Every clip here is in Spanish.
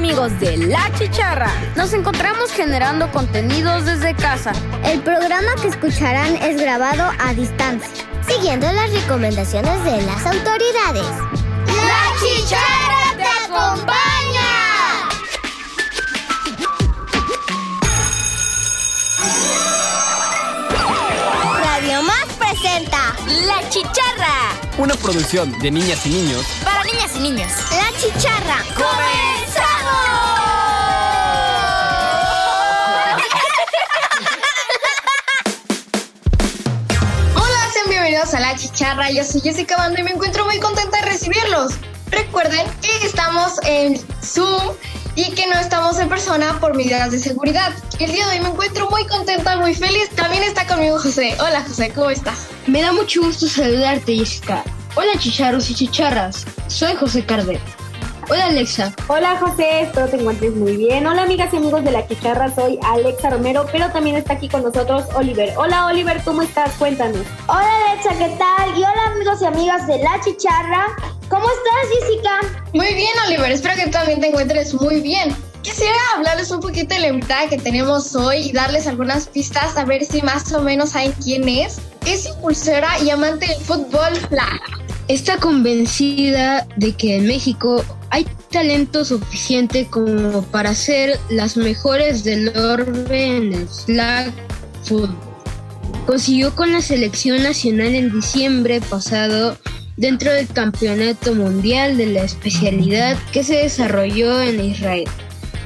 amigos de La Chicharra. Nos encontramos generando contenidos desde casa. El programa que escucharán es grabado a distancia, siguiendo las recomendaciones de las autoridades. ¡La Chicharra te acompaña! Radio Más presenta La Chicharra. Una producción de niñas y niños. Para niñas y niños. La Chicharra. Hola, bienvenidos a La Chicharra. Yo soy Jessica Bando y me encuentro muy contenta de recibirlos. Recuerden que estamos en Zoom y que no estamos en persona por medidas de seguridad. El día de hoy me encuentro muy contenta, muy feliz. También está conmigo José. Hola José, ¿cómo estás? Me da mucho gusto saludarte, Jessica. Hola, chicharros y chicharras. Soy José Cardet. Hola, Alexa. Hola José, espero te encuentres muy bien. Hola amigas y amigos de La Chicharra, soy Alexa Romero, pero también está aquí con nosotros Oliver. Hola Oliver, ¿cómo estás? Cuéntanos. Hola Alexa, ¿qué tal? Y hola amigos y amigas de La Chicharra. ¿Cómo estás Jessica? Muy bien Oliver, espero que también te encuentres muy bien. Quisiera hablarles un poquito de la invitada que tenemos hoy y darles algunas pistas a ver si más o menos saben quién es. Es impulsora y amante del fútbol flag. Está convencida de que en México hay talento suficiente como para ser las mejores del orbe en el flag fútbol. Consiguió con la selección nacional en diciembre pasado dentro del Campeonato Mundial de la especialidad que se desarrolló en Israel,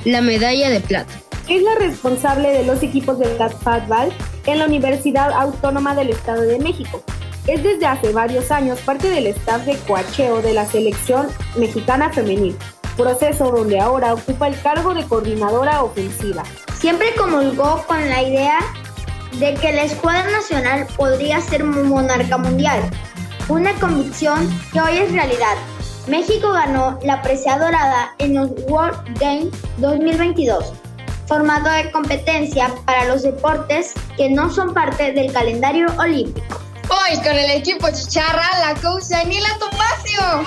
la medalla de plata. Es la responsable de los equipos de flag en la Universidad Autónoma del Estado de México. Es desde hace varios años parte del staff de coacheo de la selección mexicana femenil, proceso donde ahora ocupa el cargo de coordinadora ofensiva. Siempre comulgó con la idea de que la escuadra nacional podría ser monarca mundial, una convicción que hoy es realidad. México ganó la presea dorada en los World Games 2022, formato de competencia para los deportes que no son parte del calendario olímpico. Hoy con el equipo Chicharra, la coach Daniela Topacio.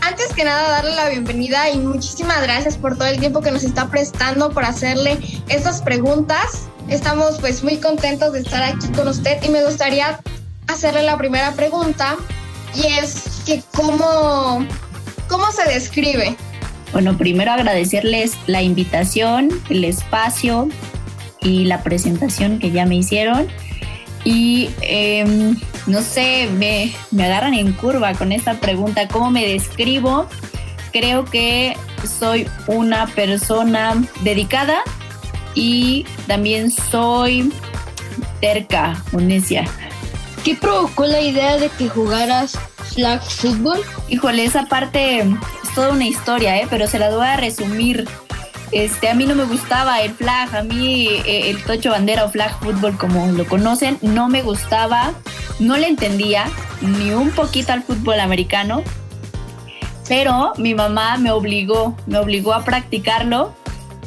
Antes que nada, darle la bienvenida y muchísimas gracias por todo el tiempo que nos está prestando por hacerle estas preguntas. Estamos pues muy contentos de estar aquí con usted y me gustaría hacerle la primera pregunta y es que cómo, cómo se describe. Bueno, primero agradecerles la invitación, el espacio y la presentación que ya me hicieron. Y eh, no sé, me, me agarran en curva con esta pregunta, ¿cómo me describo? Creo que soy una persona dedicada y también soy terca o necia. ¿Qué provocó la idea de que jugaras flag fútbol? Híjole, esa parte toda una historia, ¿eh? pero se la voy a resumir. Este, a mí no me gustaba el flag, a mí eh, el tocho bandera o flag fútbol como lo conocen, no me gustaba, no le entendía ni un poquito al fútbol americano, pero mi mamá me obligó, me obligó a practicarlo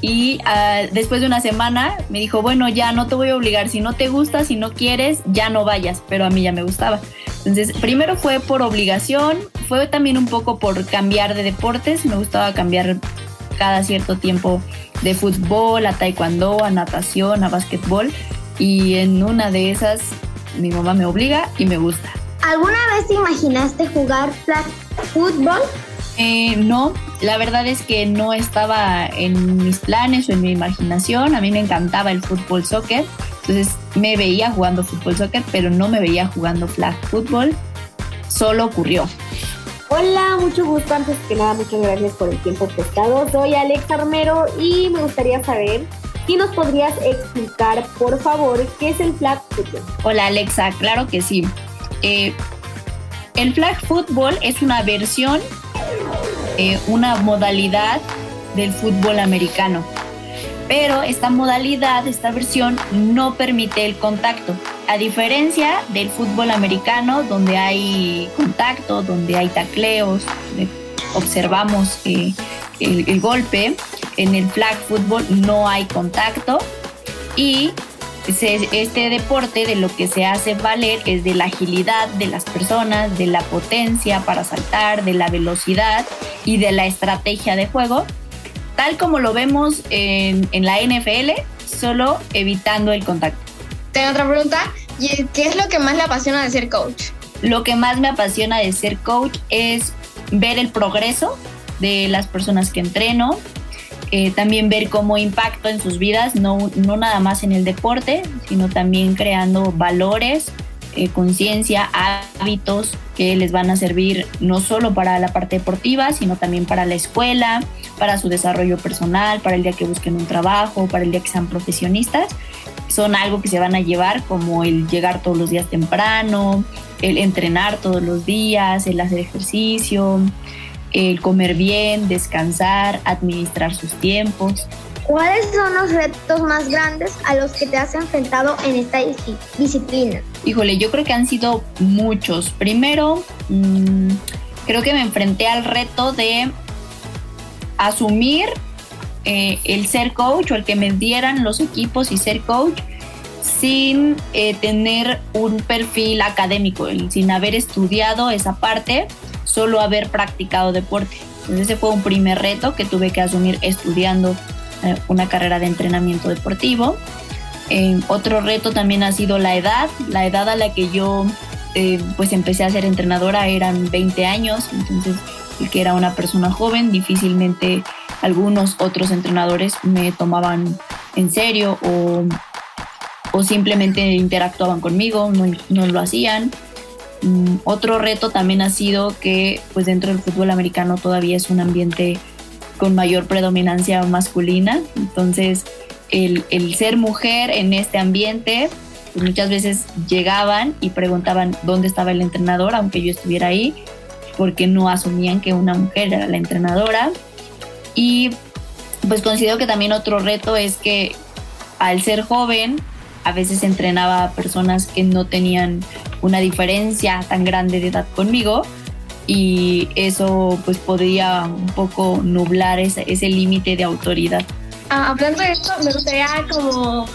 y uh, después de una semana me dijo, bueno, ya no te voy a obligar, si no te gusta, si no quieres, ya no vayas, pero a mí ya me gustaba. Entonces, primero fue por obligación, fue también un poco por cambiar de deportes, me gustaba cambiar cada cierto tiempo de fútbol, a taekwondo, a natación, a básquetbol y en una de esas mi mamá me obliga y me gusta. ¿Alguna vez te imaginaste jugar flag fútbol? Eh, no, la verdad es que no estaba en mis planes o en mi imaginación. A mí me encantaba el fútbol soccer, entonces me veía jugando fútbol soccer, pero no me veía jugando flag fútbol. Solo ocurrió. Hola, mucho gusto. Antes que nada, muchas gracias por el tiempo prestado. Soy Alexa Romero y me gustaría saber si nos podrías explicar, por favor, qué es el flag football. Hola, Alexa. Claro que sí. Eh, el flag football es una versión, eh, una modalidad del fútbol americano. Pero esta modalidad, esta versión, no permite el contacto. A diferencia del fútbol americano, donde hay contacto, donde hay tacleos, observamos eh, el, el golpe, en el flag fútbol no hay contacto y este deporte de lo que se hace valer es de la agilidad de las personas, de la potencia para saltar, de la velocidad y de la estrategia de juego, tal como lo vemos en, en la NFL, solo evitando el contacto. Tengo otra pregunta. ¿Qué es lo que más le apasiona de ser coach? Lo que más me apasiona de ser coach es ver el progreso de las personas que entreno, eh, también ver cómo impacto en sus vidas, no, no nada más en el deporte, sino también creando valores, eh, conciencia, hábitos que les van a servir no solo para la parte deportiva, sino también para la escuela, para su desarrollo personal, para el día que busquen un trabajo, para el día que sean profesionistas. Son algo que se van a llevar como el llegar todos los días temprano, el entrenar todos los días, el hacer ejercicio, el comer bien, descansar, administrar sus tiempos. ¿Cuáles son los retos más grandes a los que te has enfrentado en esta disciplina? Híjole, yo creo que han sido muchos. Primero, mm, creo que me enfrenté al reto de asumir eh, el ser coach o el que me dieran los equipos y ser coach sin eh, tener un perfil académico, sin haber estudiado esa parte solo haber practicado deporte. Entonces ese fue un primer reto que tuve que asumir estudiando eh, una carrera de entrenamiento deportivo. Eh, otro reto también ha sido la edad. La edad a la que yo eh, pues empecé a ser entrenadora eran 20 años, entonces que era una persona joven, difícilmente algunos otros entrenadores me tomaban en serio o, o simplemente interactuaban conmigo, no, no lo hacían. Mm, otro reto también ha sido que pues dentro del fútbol americano todavía es un ambiente con mayor predominancia masculina, entonces el, ser mujer en este ambiente, pues muchas veces llegaban y preguntaban dónde estaba el entrenador, aunque yo estuviera ahí, porque no asumían que una mujer era la entrenadora. Y pues considero que también otro reto es que al ser joven, a veces entrenaba a personas que no tenían una diferencia tan grande de edad conmigo y eso pues podría un poco nublar ese, ese límite de autoridad. Ah, hablando de esto, me gustaría como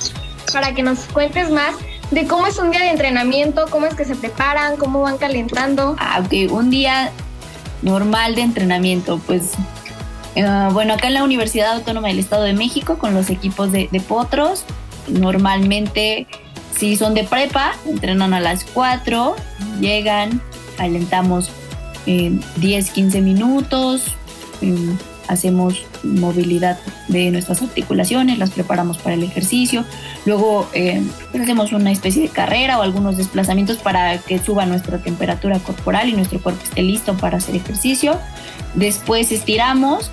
para que nos cuentes más de cómo es un día de entrenamiento, cómo es que se preparan, cómo van calentando. Ah, ok, un día normal de entrenamiento, pues eh, bueno, acá en la Universidad Autónoma del Estado de México con los equipos de, de potros, normalmente si son de prepa, entrenan a las 4, llegan, calentamos 10, 15 minutos, em, hacemos movilidad de nuestras articulaciones, las preparamos para el ejercicio, luego em, pues hacemos una especie de carrera o algunos desplazamientos para que suba nuestra temperatura corporal y nuestro cuerpo esté listo para hacer ejercicio. Después estiramos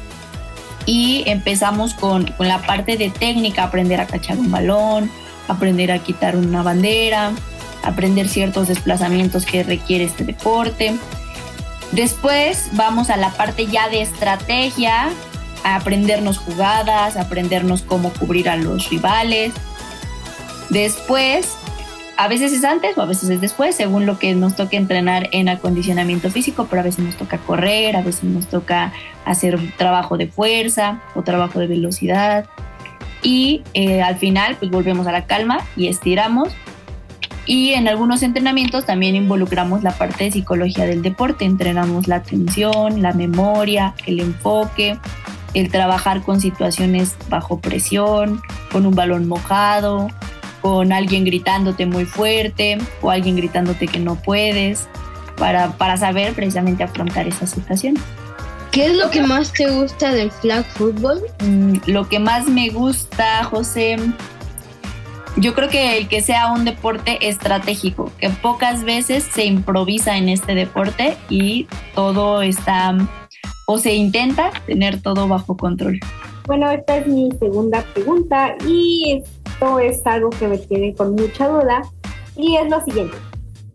y empezamos con, con la parte de técnica, aprender a cachar un balón, aprender a quitar una bandera, aprender ciertos desplazamientos que requiere este deporte. Después vamos a la parte ya de estrategia, aprendernos jugadas, aprendernos cómo cubrir a los rivales. Después, a veces es antes o a veces es después, según lo que nos toque entrenar en acondicionamiento físico, pero a veces nos toca correr, a veces nos toca hacer trabajo de fuerza o trabajo de velocidad y eh, al final pues volvemos a la calma y estiramos y en algunos entrenamientos también involucramos la parte de psicología del deporte, entrenamos la atención, la memoria, el enfoque, el trabajar con situaciones bajo presión, con un balón mojado, con alguien gritándote muy fuerte o alguien gritándote que no puedes, para, para saber precisamente afrontar esa situación. ¿Qué es lo que más te gusta del flag football? Mm, lo que más me gusta, José, yo creo que el que sea un deporte estratégico, que pocas veces se improvisa en este deporte y todo está o se intenta tener todo bajo control. Bueno, esta es mi segunda pregunta y esto es algo que me tiene con mucha duda y es lo siguiente.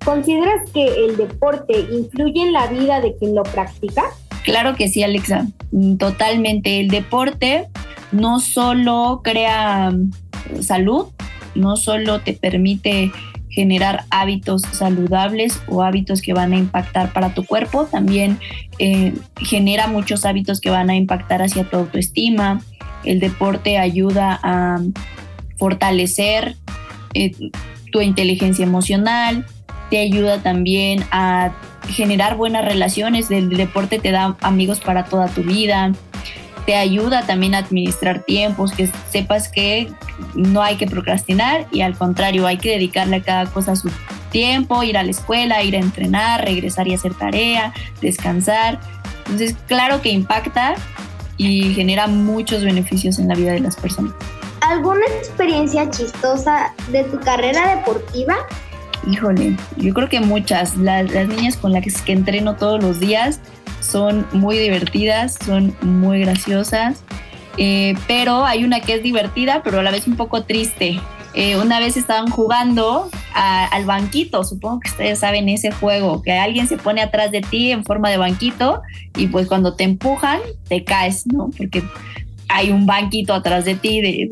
¿Consideras que el deporte influye en la vida de quien lo practica? Claro que sí, Alexa, mm, totalmente. El deporte no solo crea mm, salud, no solo te permite generar hábitos saludables o hábitos que van a impactar para tu cuerpo, también eh, genera muchos hábitos que van a impactar hacia tu autoestima. El deporte ayuda a fortalecer eh, tu inteligencia emocional, te ayuda también a generar buenas relaciones, el deporte te da amigos para toda tu vida, te ayuda también a administrar tiempos, que sepas que no hay que procrastinar y al contrario, hay que dedicarle a cada cosa su tiempo, ir a la escuela, ir a entrenar, regresar y hacer tarea, descansar. Entonces, claro que impacta y genera muchos beneficios en la vida de las personas. ¿Alguna experiencia chistosa de tu carrera deportiva? Híjole, yo creo que muchas. Las, niñas con las que entreno todos los días son muy divertidas, son muy graciosas, eh, pero hay una que es divertida, pero a la vez un poco triste. Eh, una vez estaban jugando al banquito, supongo que ustedes saben ese juego, que alguien se pone atrás de ti en forma de banquito y pues cuando te empujan te caes, ¿no? Porque hay un banquito atrás de ti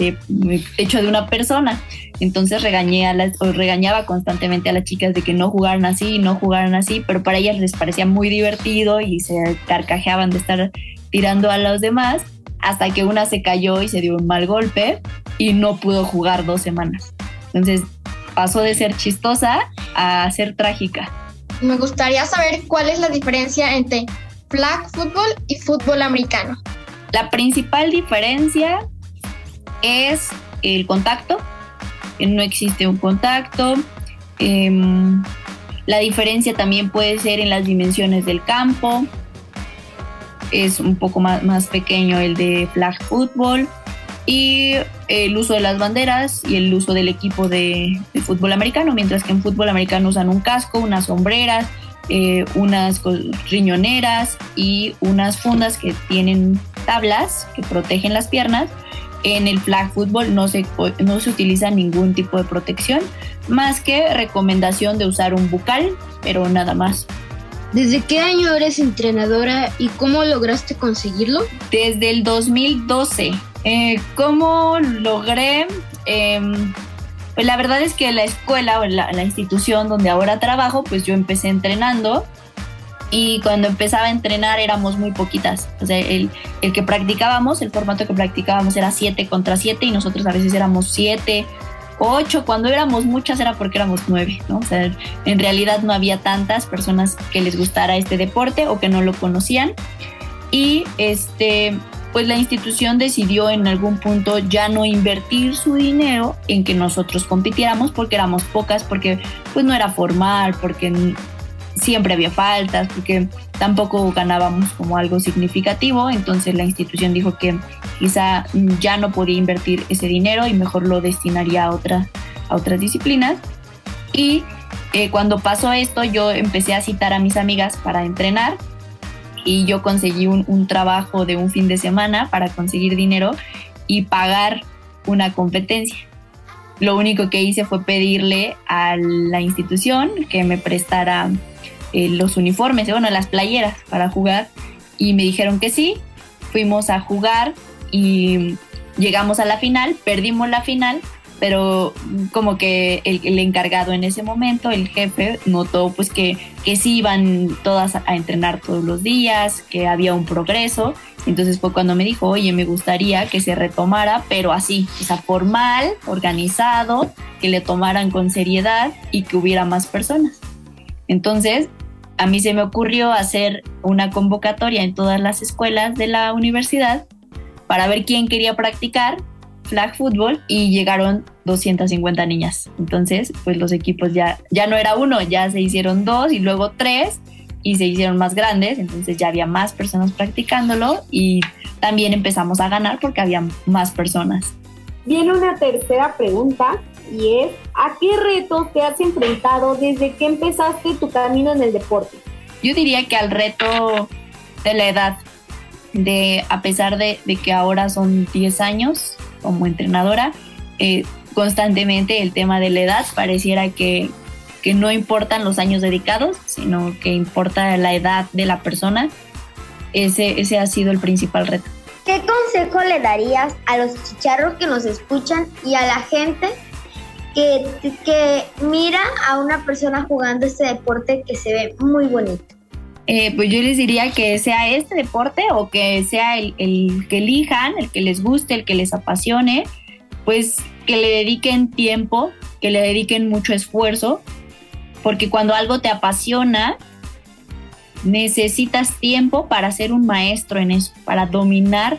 hecho de una persona. Entonces regañé a las, o regañaba constantemente a las chicas de que no jugaran así, no jugaran así, pero para ellas les parecía muy divertido y se carcajeaban de estar tirando a los demás hasta que una se cayó y se dio un mal golpe y no pudo jugar dos semanas. Entonces pasó de ser chistosa a ser trágica. Me gustaría saber cuál es la diferencia entre flag fútbol y fútbol americano. La principal diferencia es el contacto. No existe un contacto. Em, la diferencia también puede ser en las dimensiones del campo. Es un poco más, más pequeño el de flag football. Y el uso de las banderas y el uso del equipo de, fútbol americano, mientras que en fútbol americano usan un casco, unas sombreras, eh, unas riñoneras y unas fundas que tienen tablas que protegen las piernas. En el flag football no se, no se utiliza ningún tipo de protección, más que recomendación de usar un bucal, pero nada más. ¿Desde qué año eres entrenadora y cómo lograste conseguirlo? Desde el 2012. Eh, ¿Cómo logré? Em, pues la verdad es que la escuela o la, la, institución donde ahora trabajo, pues yo empecé entrenando y cuando empezaba a entrenar éramos muy poquitas. O sea, el, el que practicábamos, el formato que practicábamos era 7 contra 7 y nosotros a veces éramos 7, 8. Cuando éramos muchas era porque éramos 9, ¿no? O sea, en realidad no había tantas personas que les gustara este deporte o que no lo conocían. Y este, pues la institución decidió en algún punto ya no invertir su dinero en que nosotros compitiéramos porque éramos pocas, porque pues no era formal, porque siempre había faltas, porque tampoco ganábamos como algo significativo, entonces la institución dijo que quizá ya no podía invertir ese dinero y mejor lo destinaría a, otra, a otras disciplinas. Y eh, cuando pasó esto, yo empecé a citar a mis amigas para entrenar y yo conseguí un, un trabajo de un fin de semana para conseguir dinero y pagar una competencia lo único que hice fue pedirle a la institución que me prestara eh, los uniformes, bueno, las playeras para jugar y me dijeron que sí, fuimos a jugar y llegamos a la final, perdimos la final, pero como que el, encargado en ese momento, el jefe, notó pues que, que sí iban todas a, entrenar todos los días, que había un progreso. Entonces fue cuando me dijo, oye, me gustaría que se retomara, pero así, o sea, formal, organizado, que le tomaran con seriedad y que hubiera más personas. Entonces a mí se me ocurrió hacer una convocatoria en todas las escuelas de la universidad para ver quién quería practicar flag football y llegaron 250 niñas. Entonces, pues los equipos ya, ya no era uno, ya se hicieron dos y luego tres y se hicieron más grandes, entonces ya había más personas practicándolo y también empezamos a ganar porque había más personas. Viene una tercera pregunta y es, ¿a qué retos te has enfrentado desde que empezaste tu camino en el deporte? Yo diría que al reto de la edad, de a pesar de, que ahora son 10 años como entrenadora, eh, constantemente el tema de la edad pareciera que, que no importan los años dedicados, sino que importa la edad de la persona. Ese, ese ha sido el principal reto. ¿Qué consejo le darías a los chicharros que nos escuchan y a la gente que, que mira a una persona jugando este deporte que se ve muy bonito? Eh, pues yo les diría que sea este deporte o que sea el, el, que elijan, el que les guste, el que les apasione, pues que le dediquen tiempo, que le dediquen mucho esfuerzo, porque cuando algo te apasiona, necesitas tiempo para ser un maestro en eso, para dominar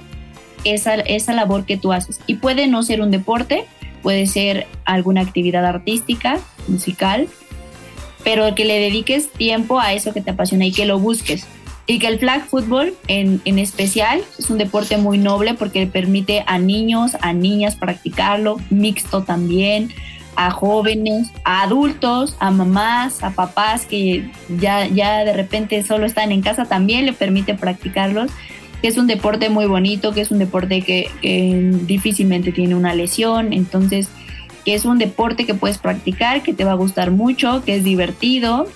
esa, esa labor que tú haces. Y puede no ser un deporte, puede ser alguna actividad artística, musical, pero que le dediques tiempo a eso que te apasiona y que lo busques. Y que el flag football en, en especial es un deporte muy noble porque permite a niños, a niñas practicarlo, mixto también, a jóvenes, a adultos, a mamás, a papás que ya, ya de repente solo están en casa, también le permite practicarlos que es un deporte muy bonito, que es un deporte que, difícilmente tiene una lesión, entonces que es un deporte que puedes practicar, que te va a gustar mucho, que es divertido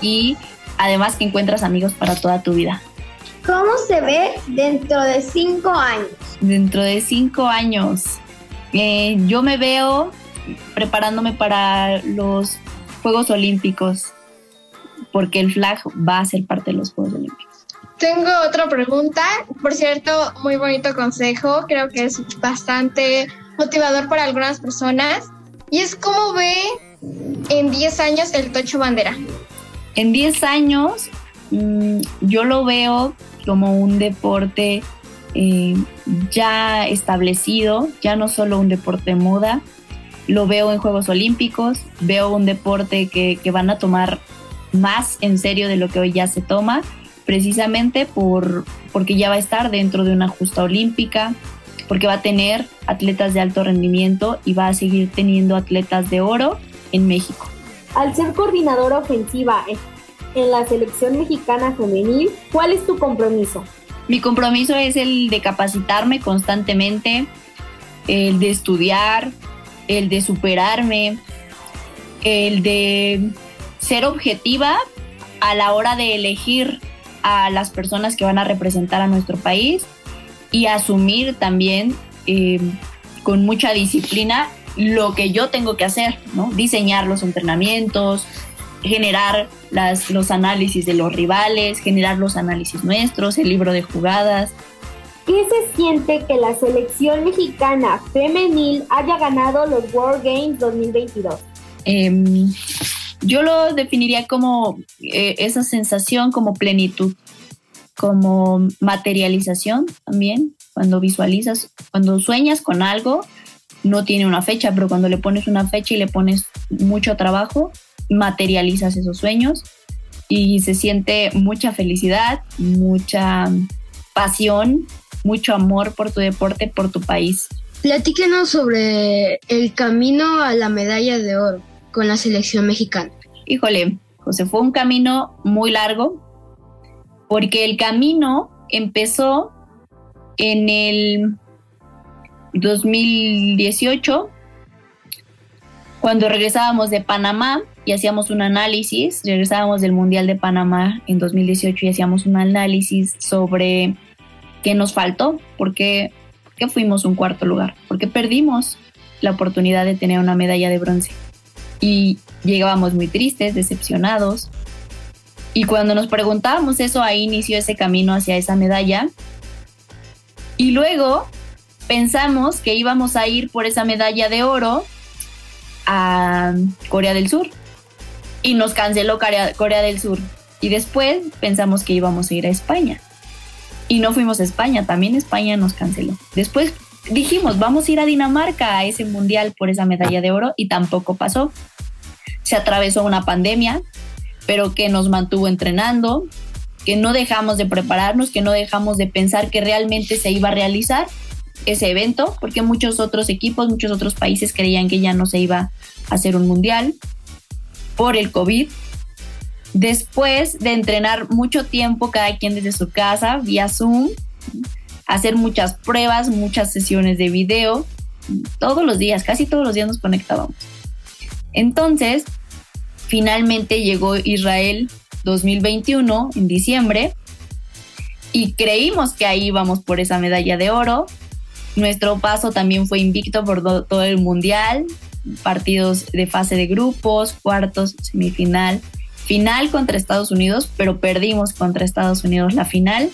y además que encuentras amigos para toda tu vida. ¿Cómo se ve dentro de cinco años? Dentro de cinco años, eh, yo me veo preparándome para los Juegos Olímpicos, porque el flag va a ser parte de los Juegos Olímpicos. Tengo otra pregunta. Por cierto, muy bonito consejo. Creo que es bastante motivador para algunas personas. Y es cómo ve en 10 años el Tocho Bandera. En 10 años mm, yo lo veo como un deporte eh, ya establecido, ya no solo un deporte de moda. Lo veo en Juegos Olímpicos, veo un deporte que, que van a tomar más en serio de lo que hoy ya se toma precisamente por, porque ya va a estar dentro de una justa olímpica, porque va a tener atletas de alto rendimiento y va a seguir teniendo atletas de oro en México. Al ser coordinadora ofensiva en la selección mexicana femenil, ¿cuál es tu compromiso? Mi compromiso es el de capacitarme constantemente, el de estudiar, el de superarme, el de ser objetiva a la hora de elegir a las personas que van a representar a nuestro país y asumir también eh, con mucha disciplina lo que yo tengo que hacer, ¿no? Diseñar los entrenamientos, generar las, los análisis de los rivales, generar los análisis nuestros, el libro de jugadas. ¿Qué se siente que la selección mexicana femenil haya ganado los World Games 2022? Yo lo definiría como eh, esa sensación, como plenitud, como materialización también, cuando visualizas, cuando sueñas con algo, no tiene una fecha, pero cuando le pones una fecha y le pones mucho trabajo, materializas esos sueños y se siente mucha felicidad, mucha pasión, mucho amor por tu deporte, por tu país. Platíquenos sobre el camino a la medalla de oro con la selección mexicana? Híjole, José, fue un camino muy largo, porque el camino empezó en el 2018, cuando regresábamos de Panamá y hacíamos un análisis, regresábamos del Mundial de Panamá en 2018 y hacíamos un análisis sobre qué nos faltó, por qué, qué fuimos un cuarto lugar, porque perdimos la oportunidad de tener una medalla de bronce y llegábamos muy tristes, decepcionados. Y cuando nos preguntábamos eso, ahí inició ese camino hacia esa medalla. Y luego pensamos que íbamos a ir por esa medalla de oro a Corea del Sur. Y nos canceló Corea, del Sur. Y después pensamos que íbamos a ir a España. Y no fuimos a España, también España nos canceló. Después dijimos, vamos a ir a Dinamarca a ese mundial por esa medalla de oro y tampoco pasó se atravesó una pandemia, pero que nos mantuvo entrenando, que no dejamos de prepararnos, que no dejamos de pensar que realmente se iba a realizar ese evento, porque muchos otros equipos, muchos otros países creían que ya no se iba a hacer un mundial por el COVID. Después de entrenar mucho tiempo cada quien desde su casa, vía Zoom, hacer muchas pruebas, muchas sesiones de video, todos los días, casi todos los días nos conectábamos. Entonces, finalmente llegó Israel 2021 en diciembre y creímos que ahí íbamos por esa medalla de oro. Nuestro paso también fue invicto por todo el mundial, partidos de fase de grupos, cuartos, semifinal, final contra Estados Unidos, pero perdimos contra Estados Unidos la final,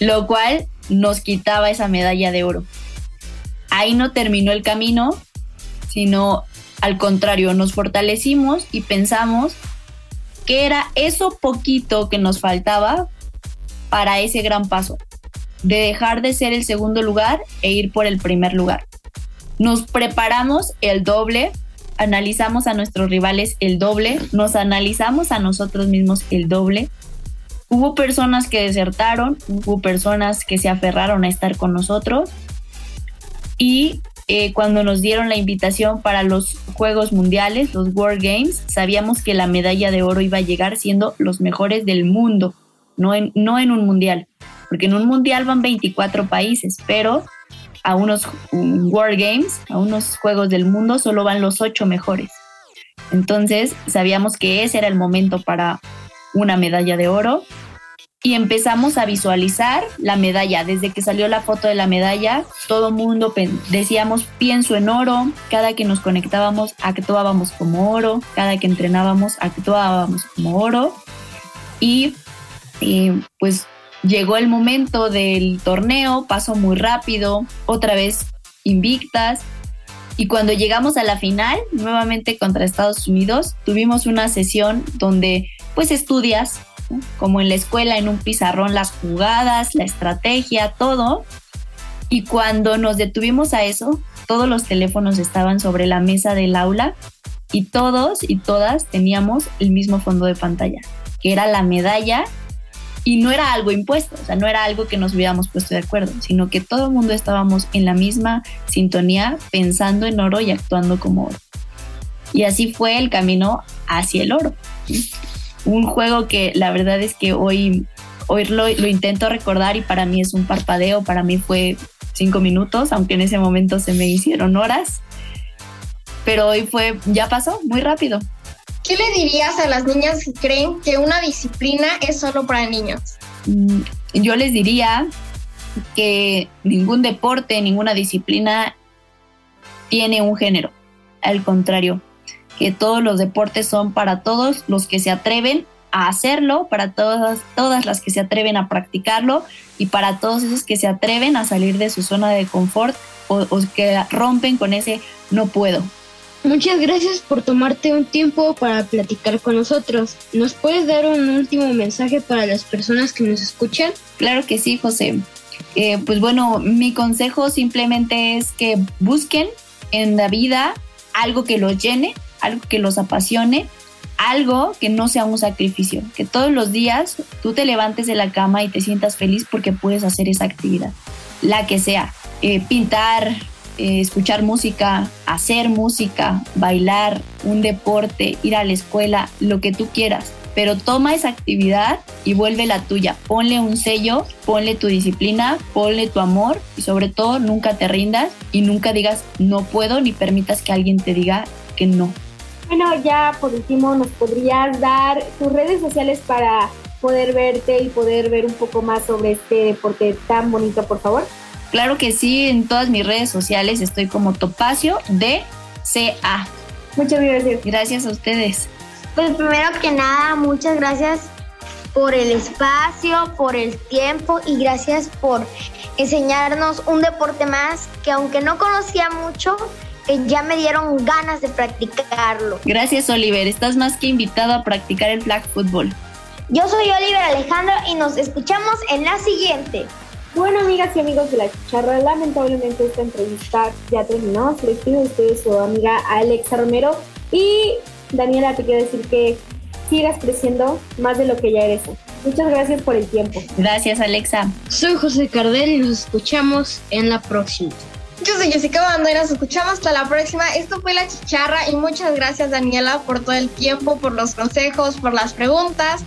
lo cual nos quitaba esa medalla de oro. ahí no terminó el camino, sino al contrario, nos fortalecimos y pensamos que era eso poquito que nos faltaba para ese gran paso, de dejar de ser el segundo lugar e ir por el primer lugar. Nos preparamos el doble, analizamos a nuestros rivales el doble, nos analizamos a nosotros mismos el doble. Hubo personas que desertaron, hubo personas que se aferraron a estar con nosotros y eh, cuando nos dieron la invitación para los Juegos Mundiales, los World Games, sabíamos que la medalla de oro iba a llegar siendo los mejores del mundo, no en, no en un mundial, porque en un mundial van 24 países, pero a unos World Games, a unos Juegos del Mundo, solo van los ocho mejores. Entonces sabíamos que ese era el momento para una medalla de oro y empezamos a visualizar la medalla. Desde que salió la foto de la medalla, todo mundo decíamos pienso en oro, cada que nos conectábamos actuábamos como oro, cada que entrenábamos actuábamos como oro y eh, pues llegó el momento del torneo, pasó muy rápido, otra vez invictas. Y cuando llegamos a la final, nuevamente contra Estados Unidos, tuvimos una sesión donde pues estudias como en la escuela, en un pizarrón, las jugadas, la estrategia, todo. Y cuando nos detuvimos a eso, todos los teléfonos estaban sobre la mesa del aula y todos y todas teníamos el mismo fondo de pantalla, que era la medalla y no era algo impuesto, o sea, no era algo que nos hubiéramos puesto de acuerdo, sino que todo el mundo estábamos en la misma sintonía pensando en oro y actuando como oro. Y así fue el camino hacia el oro un juego que la verdad es que hoy, hoy lo, intento recordar y para mí es un parpadeo, para mí fue cinco minutos, aunque en ese momento se me hicieron horas, pero hoy fue, ya pasó muy rápido. ¿Qué le dirías a las niñas que creen que una disciplina es solo para niños? Mm, yo les diría que ningún deporte, ninguna disciplina tiene un género. Al contrario, que todos los deportes son para todos los que se atreven a hacerlo, para todas, todas las que se atreven a practicarlo y para todos esos que se atreven a salir de su zona de confort o, que rompen con ese no puedo. Muchas gracias por tomarte un tiempo para platicar con nosotros. ¿Nos puedes dar un último mensaje para las personas que nos escuchan? Claro que sí, José. Eh, pues bueno, mi consejo simplemente es que busquen en la vida algo que los llene, algo que los apasione, algo que no sea un sacrificio, que todos los días tú te levantes de la cama y te sientas feliz porque puedes hacer esa actividad, la que sea, eh, pintar, eh, escuchar música, hacer música, bailar, un deporte, ir a la escuela, lo que tú quieras. Pero toma esa actividad y vuelve la tuya. Ponle un sello, ponle tu disciplina, ponle tu amor y sobre todo nunca te rindas y nunca digas no puedo ni permitas que alguien te diga que no. Bueno, ya por último, ¿nos podrías dar tus redes sociales para poder verte y poder ver un poco más sobre este deporte tan bonito, por favor? Claro que sí, en todas mis redes sociales estoy como Topacio de CA. Muchas gracias. Gracias a ustedes. Pues primero que nada, muchas gracias por el espacio, por el tiempo y gracias por enseñarnos un deporte más que aunque no conocía mucho, ya me dieron ganas de practicarlo. Gracias, Oliver. Estás más que invitado a practicar el flag football. Yo soy Oliver Alejandro y nos escuchamos en la siguiente. Bueno, amigas y amigos de la chicharra, lamentablemente esta entrevista ya terminó. Se despido de ustedes su amiga Alexa Romero. Y Daniela, te quiero decir que sigas creciendo más de lo que ya eres. Muchas gracias por el tiempo. Gracias, Alexa. Soy José Cardel y nos escuchamos en la próxima. Yo soy Jessica Bandera, nos escuchamos hasta la próxima. Esto fue La Chicharra y muchas gracias Daniela por todo el tiempo, por los consejos, por las preguntas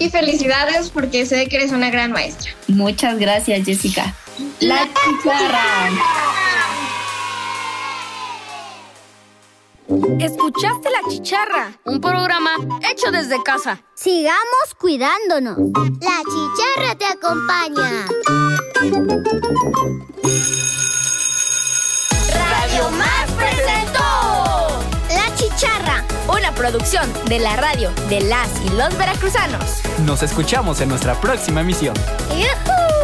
y felicidades porque sé que eres una gran maestra. Muchas gracias Jessica. La Chicharra. Escuchaste La Chicharra, un programa hecho desde casa. Sigamos cuidándonos. La Chicharra te acompaña. Presentó La Chicharra, una producción de la radio de las y los veracruzanos. Nos escuchamos en nuestra próxima emisión. ¡Yuhu!